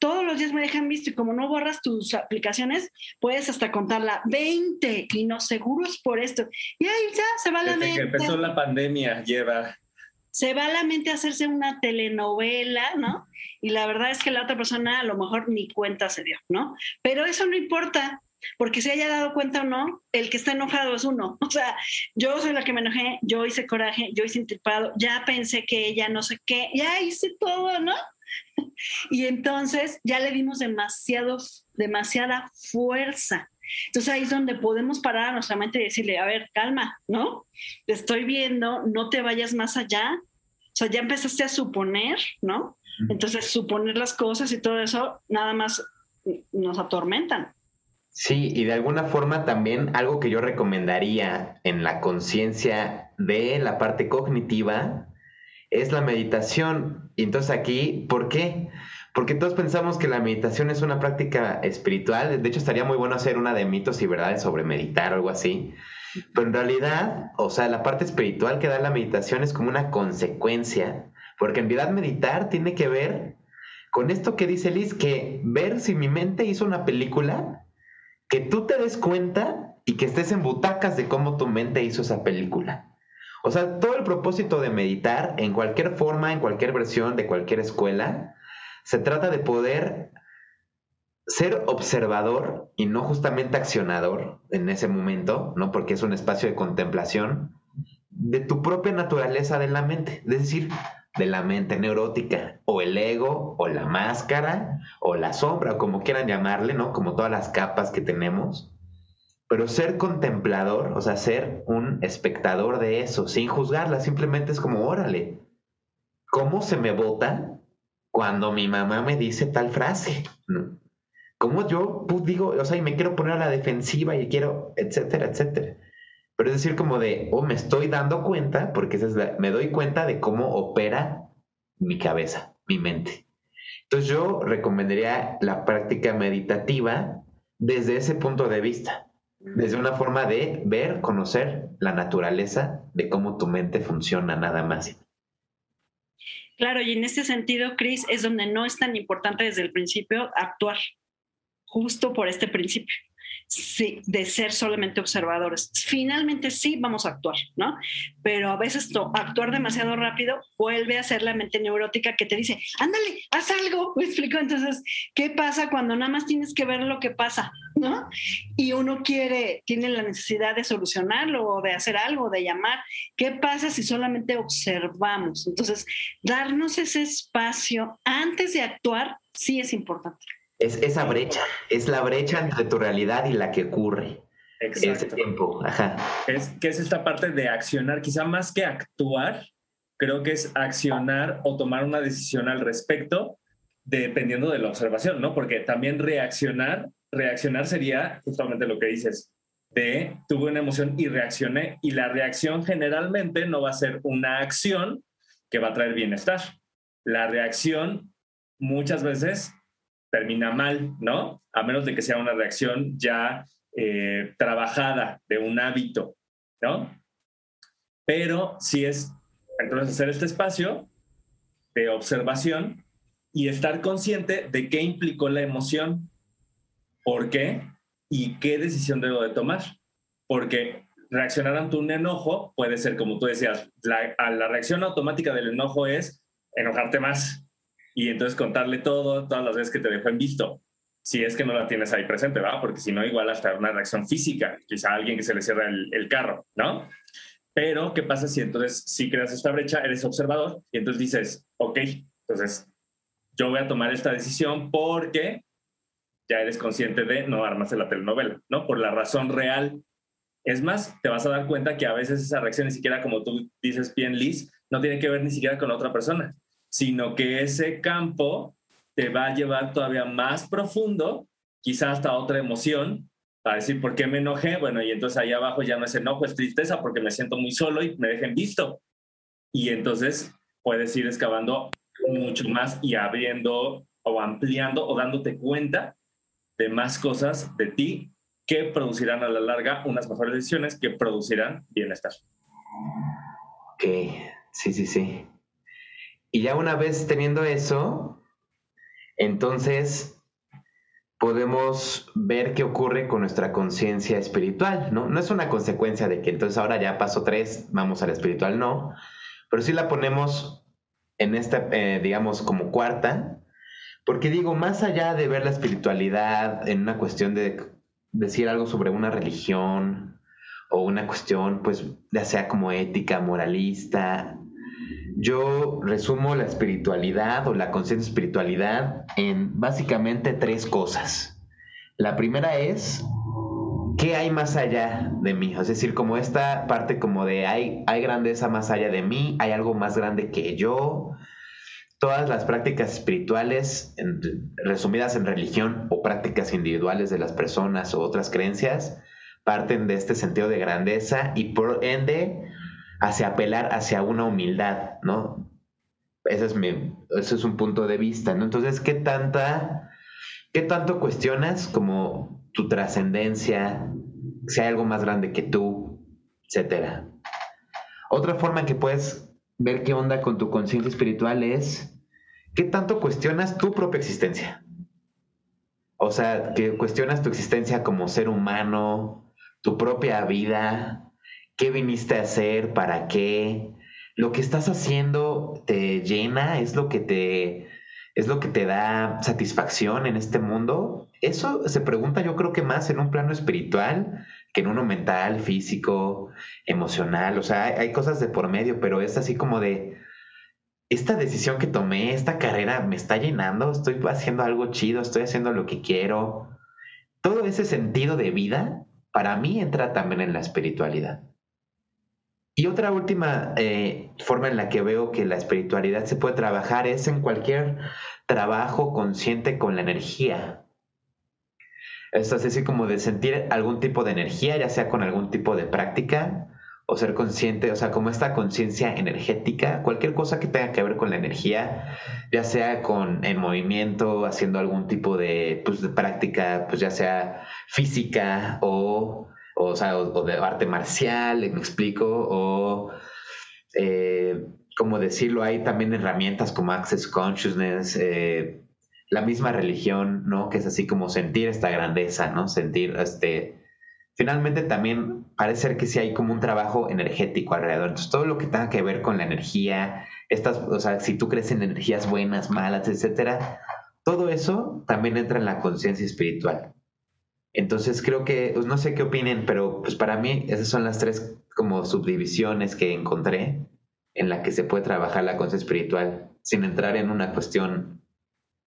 todos los días me dejan visto y como no borras tus aplicaciones, puedes hasta contarla 20 y no seguros por esto. Y ahí ya se va la mente. Que empezó la pandemia, lleva. Se va la mente a hacerse una telenovela, ¿no? Y la verdad es que la otra persona a lo mejor ni cuenta se dio, ¿no? Pero eso no importa, porque se haya dado cuenta o no, el que está enojado es uno. O sea, yo soy la que me enojé, yo hice coraje, yo hice intripado, ya pensé que ella no sé qué, ya hice todo, ¿no? y entonces ya le dimos demasiado, demasiada fuerza. Entonces ahí es donde podemos parar a nuestra mente y decirle, a ver, calma, ¿no? Te estoy viendo, no te vayas más allá. O sea, ya empezaste a suponer, ¿no? Entonces suponer las cosas y todo eso nada más nos atormentan. Sí, y de alguna forma también algo que yo recomendaría en la conciencia de la parte cognitiva es la meditación. Y entonces aquí, ¿por qué? Porque todos pensamos que la meditación es una práctica espiritual. De hecho, estaría muy bueno hacer una de mitos y verdades sobre meditar o algo así. Pero en realidad, o sea, la parte espiritual que da la meditación es como una consecuencia. Porque en realidad meditar tiene que ver con esto que dice Liz, que ver si mi mente hizo una película, que tú te des cuenta y que estés en butacas de cómo tu mente hizo esa película. O sea, todo el propósito de meditar, en cualquier forma, en cualquier versión de cualquier escuela, se trata de poder ser observador y no justamente accionador en ese momento, ¿no? Porque es un espacio de contemplación de tu propia naturaleza de la mente, es decir, de la mente neurótica, o el ego, o la máscara, o la sombra, o como quieran llamarle, ¿no? Como todas las capas que tenemos. Pero ser contemplador, o sea, ser un espectador de eso, sin juzgarla, simplemente es como, órale, ¿cómo se me vota cuando mi mamá me dice tal frase? ¿Cómo yo pues, digo, o sea, y me quiero poner a la defensiva y quiero, etcétera, etcétera? Pero es decir, como de, oh, me estoy dando cuenta, porque me doy cuenta de cómo opera mi cabeza, mi mente. Entonces yo recomendaría la práctica meditativa desde ese punto de vista desde una forma de ver, conocer la naturaleza de cómo tu mente funciona nada más. Claro, y en este sentido, Chris, es donde no es tan importante desde el principio actuar, justo por este principio sí, de ser solamente observadores. Finalmente sí vamos a actuar, ¿no? Pero a veces actuar demasiado rápido vuelve a ser la mente neurótica que te dice, ándale, haz algo, me explico. Entonces, ¿qué pasa cuando nada más tienes que ver lo que pasa, ¿no? Y uno quiere, tiene la necesidad de solucionarlo o de hacer algo, de llamar. ¿Qué pasa si solamente observamos? Entonces, darnos ese espacio antes de actuar sí es importante. Es esa brecha, es la brecha entre tu realidad y la que ocurre. Exacto. Ese tiempo, ajá. Es que es esta parte de accionar, quizá más que actuar, creo que es accionar o tomar una decisión al respecto, dependiendo de la observación, ¿no? Porque también reaccionar, reaccionar sería justamente lo que dices, de tuve una emoción y reaccioné, y la reacción generalmente no va a ser una acción que va a traer bienestar. La reacción muchas veces termina mal, ¿no? A menos de que sea una reacción ya eh, trabajada de un hábito, ¿no? Pero si es, entonces, hacer este espacio de observación y estar consciente de qué implicó la emoción, por qué y qué decisión debo de tomar. Porque reaccionar ante un enojo puede ser, como tú decías, la, la reacción automática del enojo es enojarte más, y entonces contarle todo, todas las veces que te dejó en visto, si es que no la tienes ahí presente, ¿va? Porque si no, igual hasta una reacción física, quizá alguien que se le cierra el, carro, ¿no? Pero, ¿qué pasa si entonces si creas esta brecha, eres observador y entonces dices, ok, entonces yo voy a tomar esta decisión porque ya eres consciente de no armarse la telenovela, ¿no? Por la razón real. Es más, te vas a dar cuenta que a veces esa reacción ni siquiera, como tú dices bien, Liz, no tiene que ver ni siquiera con otra persona, sino que ese campo te va a llevar todavía más profundo, quizás hasta otra emoción, para decir por qué me enojé, bueno, y entonces ahí abajo ya no es enojo, es tristeza porque me siento muy solo y me dejen visto. Y entonces puedes ir excavando mucho más y abriendo o ampliando o dándote cuenta de más cosas de ti que producirán a la larga unas mejores decisiones que producirán bienestar. Ok, sí, sí, sí. Y ya una vez teniendo eso, entonces podemos ver qué ocurre con nuestra conciencia espiritual, ¿no? No es una consecuencia de que entonces ahora ya paso tres, vamos al espiritual, no, pero sí la ponemos en esta, eh, digamos, como cuarta, porque digo, más allá de ver la espiritualidad en una cuestión de decir algo sobre una religión o una cuestión, pues, ya sea como ética, moralista, yo resumo la espiritualidad o la conciencia espiritualidad en básicamente tres cosas. La primera es, ¿qué hay más allá de mí? Es decir, como esta parte como de hay, hay grandeza más allá de mí, hay algo más grande que yo. Todas las prácticas espirituales, resumidas en religión o prácticas individuales de las personas o otras creencias, parten de este sentido de grandeza y por ende hacia apelar hacia una humildad, ¿no? Ese es, ese es un punto de vista, ¿no? Entonces, ¿qué tanta, qué tanto cuestionas como tu trascendencia, si hay algo más grande que tú, etcétera? Otra forma en que puedes ver qué onda con tu conciencia espiritual es qué tanto cuestionas tu propia existencia. O sea, que cuestionas tu existencia como ser humano, tu propia vida, qué viniste a hacer, para qué, lo que estás haciendo te llena, es lo que te es lo que te da satisfacción en este mundo. Eso se pregunta yo creo que más en un plano espiritual que en uno mental, físico, emocional. O sea, hay, hay cosas de por medio, pero es así como de, esta decisión que tomé, esta carrera me está llenando, estoy haciendo algo chido, estoy haciendo lo que quiero. Todo ese sentido de vida, para mí entra también en la espiritualidad. Y otra última eh, forma en la que veo que la espiritualidad se puede trabajar es en cualquier trabajo consciente con la energía. Es así como de sentir algún tipo de energía, ya sea con algún tipo de práctica o ser consciente, o sea, como esta conciencia energética, cualquier cosa que tenga que ver con la energía, ya sea con en movimiento, haciendo algún tipo de, pues, de práctica, pues ya sea física o o, sea, o, de arte marcial, me explico, o, eh, como decirlo, hay también herramientas como Access Consciousness, eh, la misma religión, ¿no? Que es así como sentir esta grandeza, ¿no? Sentir, este, finalmente también parece ser que sí hay como un trabajo energético alrededor. Entonces, todo lo que tenga que ver con la energía, estas, o sea, si tú crees en energías buenas, malas, etcétera, todo eso también entra en la conciencia espiritual. Entonces creo que, pues no sé qué opinen, pero pues para mí esas son las tres como subdivisiones que encontré en la que se puede trabajar la conciencia espiritual sin entrar en una cuestión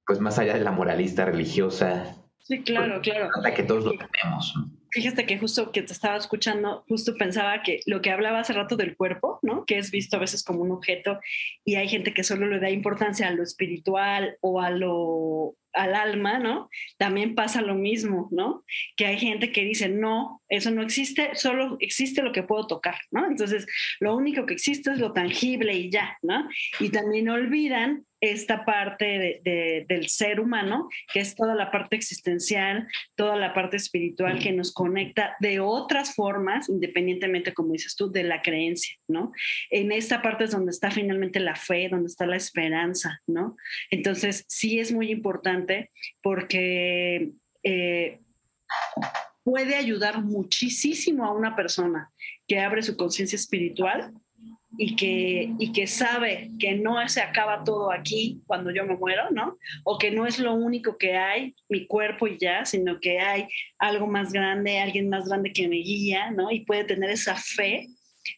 pues más allá de la moralista religiosa. Sí, claro, claro. que todos lo tenemos. Fíjate que justo que te estaba escuchando, justo pensaba que lo que hablaba hace rato del cuerpo, ¿no? Que es visto a veces como un objeto y hay gente que solo le da importancia a lo espiritual o a lo al alma, ¿no? También pasa lo mismo, ¿no? Que hay gente que dice, no, eso no existe, solo existe lo que puedo tocar, ¿no? Entonces, lo único que existe es lo tangible y ya, ¿no? Y también olvidan esta parte del ser humano, que es toda la parte existencial, toda la parte espiritual que nos conecta de otras formas, independientemente, como dices tú, de la creencia, ¿no? En esta parte es donde está finalmente la fe, donde está la esperanza, ¿no? Entonces, sí es muy importante porque... Eh, puede ayudar muchísimo a una persona que abre su conciencia espiritual y que, y que sabe que no se acaba todo aquí cuando yo me muero, ¿no? O que no es lo único que hay, mi cuerpo y ya, sino que hay algo más grande, alguien más grande que me guía, ¿no? Y puede tener esa fe,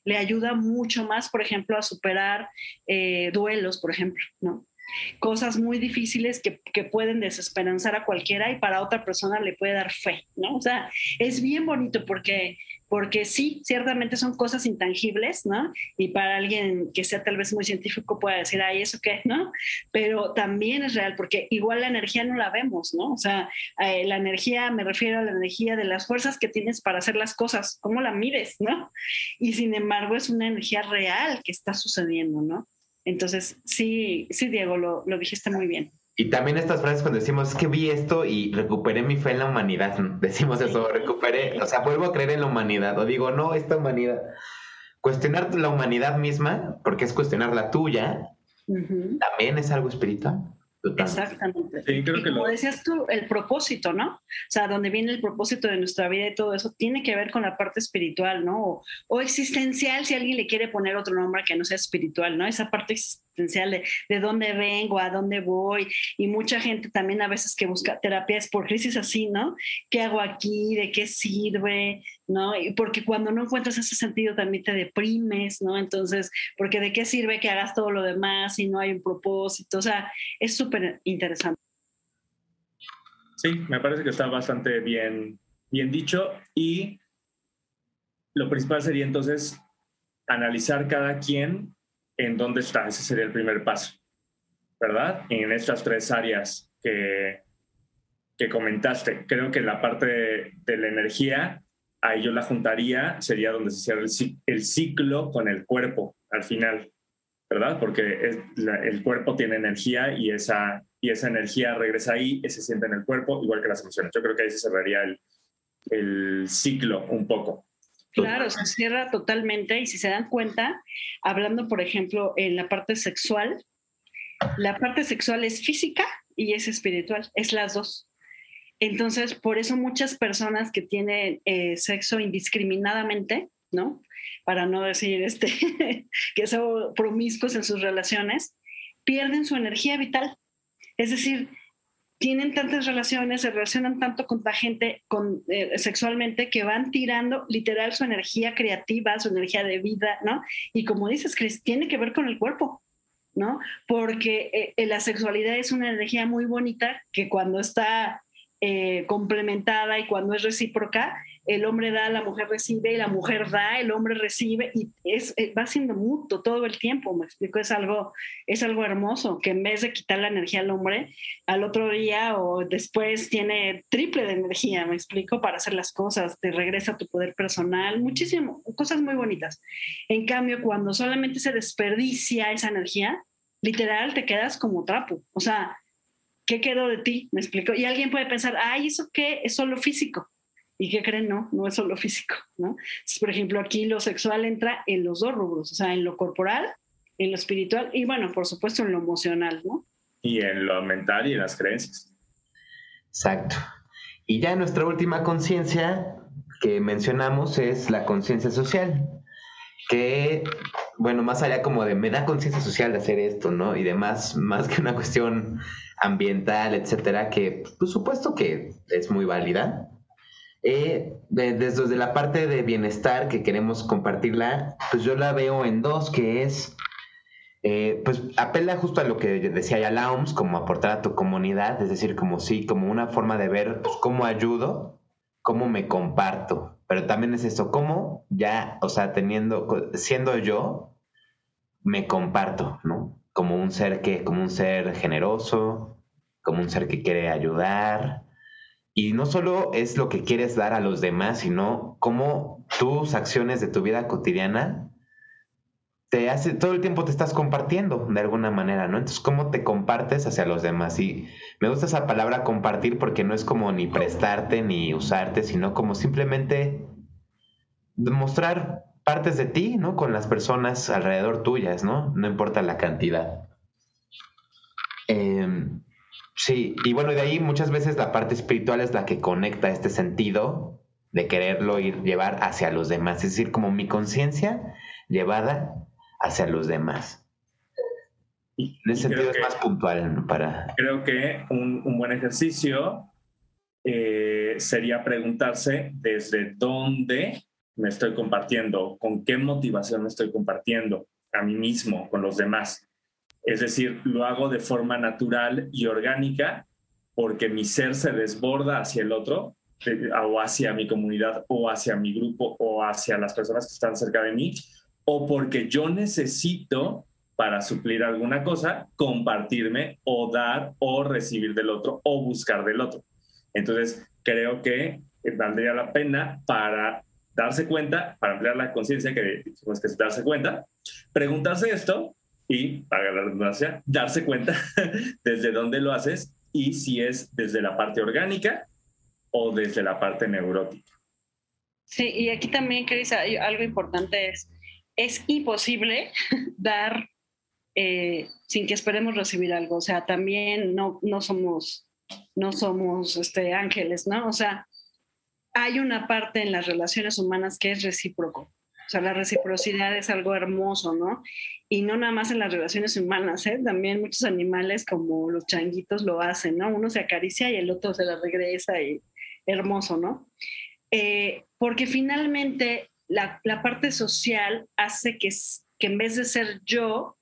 le ayuda mucho más, por ejemplo, a superar eh, duelos, por ejemplo, ¿no? Cosas muy difíciles que, que pueden desesperanzar a cualquiera y para otra persona le puede dar fe, ¿no? O sea, es bien bonito porque porque sí, ciertamente son cosas intangibles, ¿no? Y para alguien que sea tal vez muy científico puede decir, ay, ¿eso qué? ¿No? Pero también es real, porque igual la energía no la vemos, ¿no? O sea, eh, la energía, me refiero a la energía de las fuerzas que tienes para hacer las cosas, ¿cómo la mides, ¿no? Y sin embargo es una energía real que está sucediendo, ¿no? Entonces, sí, sí, Diego, lo, lo dijiste muy bien. Y también estas frases cuando decimos, que vi esto y recuperé mi fe en la humanidad. Decimos eso, recuperé, o sea, vuelvo a creer en la humanidad. O digo, no, esta humanidad. Cuestionar la humanidad misma, porque es cuestionar la tuya, también es algo espiritual. Exactamente. Sí, creo que como decías tú, el propósito, ¿no? O sea, donde viene el propósito de nuestra vida y todo eso, tiene que ver con la parte espiritual, ¿no? O, existencial, si alguien le quiere poner otro nombre que no sea espiritual, ¿no? Esa parte existencial de, de dónde vengo, a dónde voy. Y mucha gente también a veces que busca terapias por crisis así, ¿no? ¿Qué hago aquí? ¿De qué sirve? ¿No? Y porque cuando no encuentras ese sentido también te deprimes, ¿no? Entonces, porque de qué sirve que hagas todo lo demás si no hay un propósito, o sea, es súper interesante. Sí, me parece que está bastante bien, bien dicho y lo principal sería entonces analizar cada quien en dónde está, ese sería el primer paso, ¿verdad? En estas tres áreas que, que comentaste. Creo que la parte de la energía ahí yo la juntaría, sería donde se cierra el, ciclo con el cuerpo al final, ¿verdad? Porque el cuerpo tiene energía y esa, y esa energía regresa ahí y se siente en el cuerpo, igual que las emociones. Yo creo que ahí se cerraría el, el ciclo un poco. Claro, se cierra totalmente y si se dan cuenta, hablando por ejemplo en la parte sexual, la parte sexual es física y es espiritual, es las dos. Entonces, por eso muchas personas que tienen eh, sexo indiscriminadamente, ¿no? Para no decir este, que son promiscuos en sus relaciones, pierden su energía vital. Es decir, tienen tantas relaciones, se relacionan tanto con la gente con, eh, sexualmente que van tirando literal su energía creativa, su energía de vida, ¿no? Y como dices, Chris, tiene que ver con el cuerpo, ¿no? Porque eh, la sexualidad es una energía muy bonita que cuando está eh, complementada y cuando es recíproca, el hombre da, la mujer recibe, y la mujer da, el hombre recibe, y es, eh, va siendo mutuo todo el tiempo, me explico, es algo, es algo hermoso, que en vez de quitar la energía al hombre, al otro día o después tiene triple de energía, me explico, para hacer las cosas, te regresa tu poder personal, muchísimo, cosas muy bonitas. En cambio, cuando solamente se desperdicia esa energía, literal te quedas como trapo, o sea, ¿qué quedó de ti? Me explico. Y alguien puede pensar, ay, ¿eso qué? Es solo físico. ¿Y qué creen? No, no es solo físico, ¿no? por ejemplo, aquí lo sexual entra en los dos rubros, o sea, en lo corporal, en lo espiritual y, bueno, por supuesto, en lo emocional, ¿no? Y en lo mental y en las creencias. Exacto. Y ya nuestra última conciencia que mencionamos es la conciencia social, que, bueno, más allá como de me da conciencia social de hacer esto, ¿no? Y demás, más que una cuestión ambiental, etcétera, que por supuesto que es muy válida. Eh, desde la parte de bienestar que queremos compartirla, pues yo la veo en dos, que es, eh, pues apela justo a lo que decía ya la OMS, como aportar a tu comunidad, es decir, como sí, como una forma de ver pues, cómo ayudo, cómo me comparto, pero también es eso, cómo ya, o sea, teniendo, siendo yo, me comparto, ¿no? como un ser que, como un ser generoso, como un ser que quiere ayudar. Y no solo es lo que quieres dar a los demás, sino cómo tus acciones de tu vida cotidiana te hace, todo el tiempo te estás compartiendo de alguna manera, ¿no? Entonces, ¿cómo te compartes hacia los demás? Y me gusta esa palabra compartir porque no es como ni prestarte ni usarte, sino como simplemente demostrar partes de ti, ¿no? Con las personas alrededor tuyas, ¿no? No importa la cantidad. Em, sí, y bueno, de ahí muchas veces la parte espiritual es la que conecta este sentido de quererlo ir llevar hacia los demás, es decir, como mi conciencia llevada hacia los demás. en ese sentido es más puntual para... Creo que un, buen ejercicio eh, sería preguntarse desde dónde me estoy compartiendo, con qué motivación me estoy compartiendo a mí mismo, con los demás. Es decir, lo hago de forma natural y orgánica porque mi ser se desborda hacia el otro eh, o hacia mi comunidad o hacia mi grupo o hacia las personas que están cerca de mí o porque yo necesito para suplir alguna cosa, compartirme o dar o recibir del otro o buscar del otro. Entonces, creo que valdría la pena para darse cuenta, para ampliar la conciencia que dijimos que es darse cuenta, preguntarse esto y, para la redundancia, darse cuenta desde dónde lo haces y si es desde la parte orgánica o desde la parte neurótica. Sí, y aquí también, Cris, algo importante es, es imposible dar eh, sin que esperemos recibir algo. O sea, también no, no somos, no somos este, ángeles, ¿no? O sea, hay una parte en las relaciones humanas que es recíproco. O sea, la reciprocidad es algo hermoso, ¿no? Y no nada más en las relaciones humanas, ¿eh? También muchos animales como los changuitos lo hacen, ¿no? Uno se acaricia y el otro se la regresa y hermoso, ¿no? Eh, porque finalmente la, la, parte social hace que, que en vez de ser yo,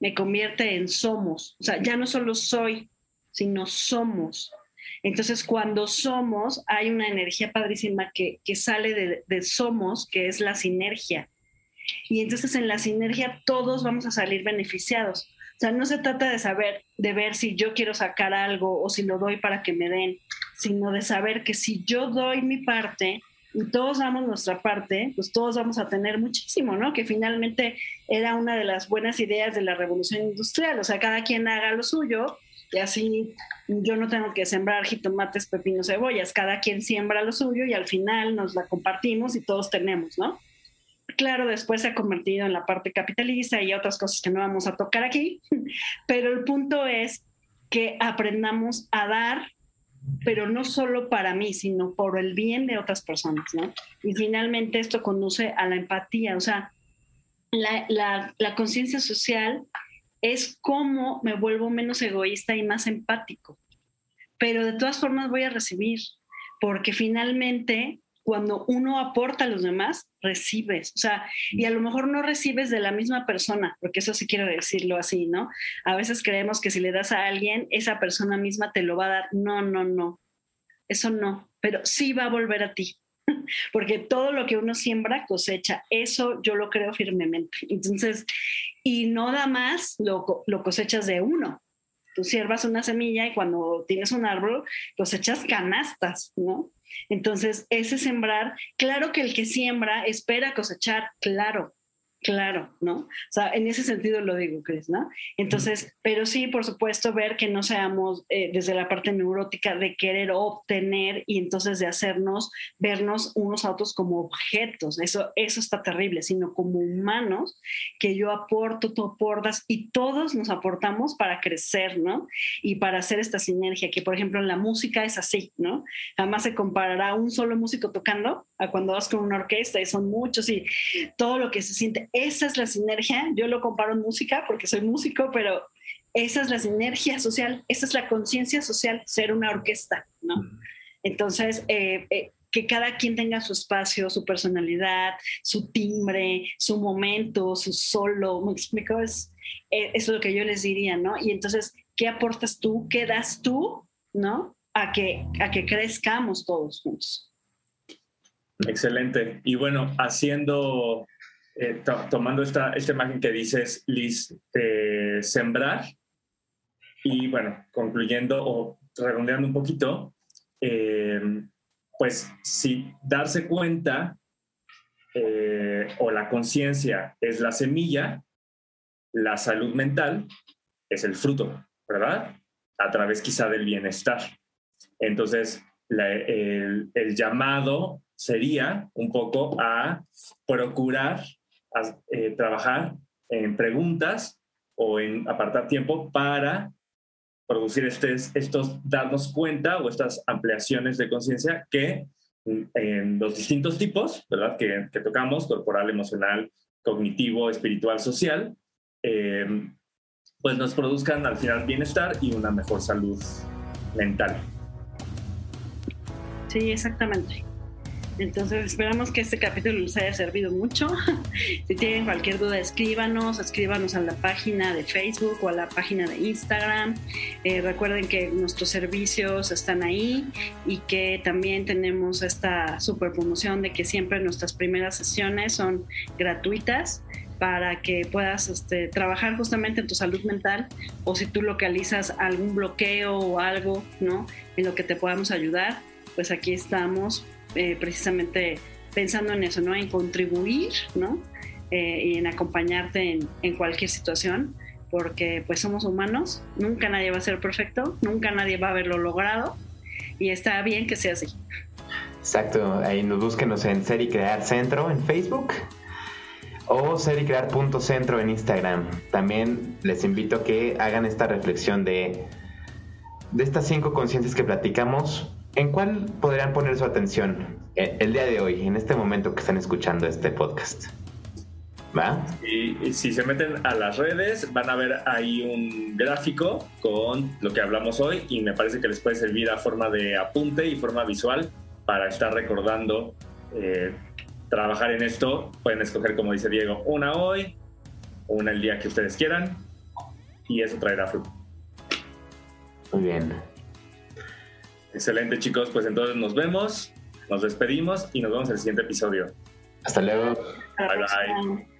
me convierte en somos. O sea, ya no solo soy, sino somos. Entonces, cuando somos, hay una energía padrísima que, que sale de, de, somos, que es la sinergia. Y entonces en la sinergia todos vamos a salir beneficiados. O sea, no se trata de saber, de ver si yo quiero sacar algo o si lo doy para que me den, sino de saber que si yo doy mi parte, y todos damos nuestra parte, pues todos vamos a tener muchísimo, ¿no? Que finalmente era una de las buenas ideas de la revolución industrial, o sea, cada quien haga lo suyo y así yo no tengo que sembrar jitomates, pepinos, cebollas, cada quien siembra lo suyo y al final nos la compartimos y todos tenemos, ¿no? Claro, después se ha convertido en la parte capitalista y otras cosas que no vamos a tocar aquí, pero el punto es que aprendamos a dar pero no solo para mí, sino por el bien de otras personas, ¿no? Y finalmente esto conduce a la empatía, o sea, la, la, conciencia social es cómo me vuelvo menos egoísta y más empático, pero de todas formas voy a recibir, porque finalmente cuando uno aporta a los demás, recibes. O sea, y a lo mejor no recibes de la misma persona, porque eso sí quiero decirlo así, ¿no? A veces creemos que si le das a alguien, esa persona misma te lo va a dar. No, no, no. Eso no, pero sí va a volver a ti. Porque todo lo que uno siembra cosecha. Eso yo lo creo firmemente. Entonces, y no da más lo, lo cosechas de uno. Tú siervas una semilla y cuando tienes un árbol cosechas canastas, ¿no? Entonces, ese sembrar, claro que el que siembra espera cosechar, claro, Claro, ¿no? O sea, en ese sentido lo digo, Cris, ¿no? Entonces, pero sí, por supuesto, ver que no seamos eh, desde la parte neurótica de querer obtener y entonces de hacernos, vernos unos a otros como objetos. Eso, eso está terrible, sino como humanos que yo aporto, tú aportas y todos nos aportamos para crecer, ¿no? Y para hacer esta sinergia, que por ejemplo en la música es así, ¿no? Jamás se comparará un solo músico tocando a cuando vas con una orquesta y son muchos y todo lo que se siente esa es la sinergia. Yo lo comparo en música porque soy músico, pero esa es la sinergia social, esa es la conciencia social, ser una orquesta, ¿no? Entonces, eh, eh, que cada quien tenga su espacio, su personalidad, su timbre, su momento, su solo, me explico, es, eh, es lo que yo les diría, ¿no? Y entonces, ¿qué aportas tú? ¿Qué das tú? ¿No? A que, a que crezcamos todos juntos. Excelente. Y bueno, haciendo eh, tomando esta, esta imagen que dices, Liz, eh, sembrar, y bueno, concluyendo o redondeando un poquito, eh, pues si darse cuenta o la conciencia es la semilla, la salud mental es el fruto, ¿verdad? A través quizá del bienestar. Entonces, el, el, llamado sería un poco a procurar eh, trabajar en preguntas o en apartar tiempo para producir estos, darnos cuenta o estas ampliaciones de conciencia que mm, en los distintos tipos, ¿verdad? Que, tocamos, corporal, emocional, cognitivo, espiritual, social, em, pues nos produzcan al final bienestar y una mejor salud mental. Sí, exactamente. Entonces esperamos que este capítulo les haya servido mucho. si tienen cualquier duda, escríbanos, escríbanos a la página de Facebook o a la página de Instagram. Eh, recuerden que nuestros servicios están ahí y que también tenemos esta super promoción de que siempre nuestras primeras sesiones son gratuitas para que puedas este, trabajar justamente en tu salud mental o si tú localizas algún bloqueo o algo, ¿no? En lo que te podamos ayudar, pues aquí estamos eh, precisamente pensando en eso, ¿no? En contribuir, ¿no? Eh, y en acompañarte en, cualquier situación porque pues somos humanos, nunca nadie va a ser perfecto, nunca nadie va a haberlo logrado y está bien que sea así. Exacto, ahí nos búsquenos en Ser y Crear Centro en Facebook o Ser y Crear Punto Centro en Instagram. También les invito a que hagan esta reflexión de, de estas cinco conciencias que platicamos. ¿En cuál podrían poner su atención eh, el día de hoy, en este momento que están escuchando este podcast? ¿Va? Y, si se meten a las redes, van a ver ahí un gráfico con lo que hablamos hoy y me parece que les puede servir a forma de apunte y forma visual para estar recordando eh, trabajar en esto. Pueden escoger, como dice Diego, una hoy, una el día que ustedes quieran y eso traerá fruto. Muy bien. Excelente chicos, pues entonces nos vemos, nos despedimos y nos vemos en el siguiente episodio. Hasta luego. Bye bye.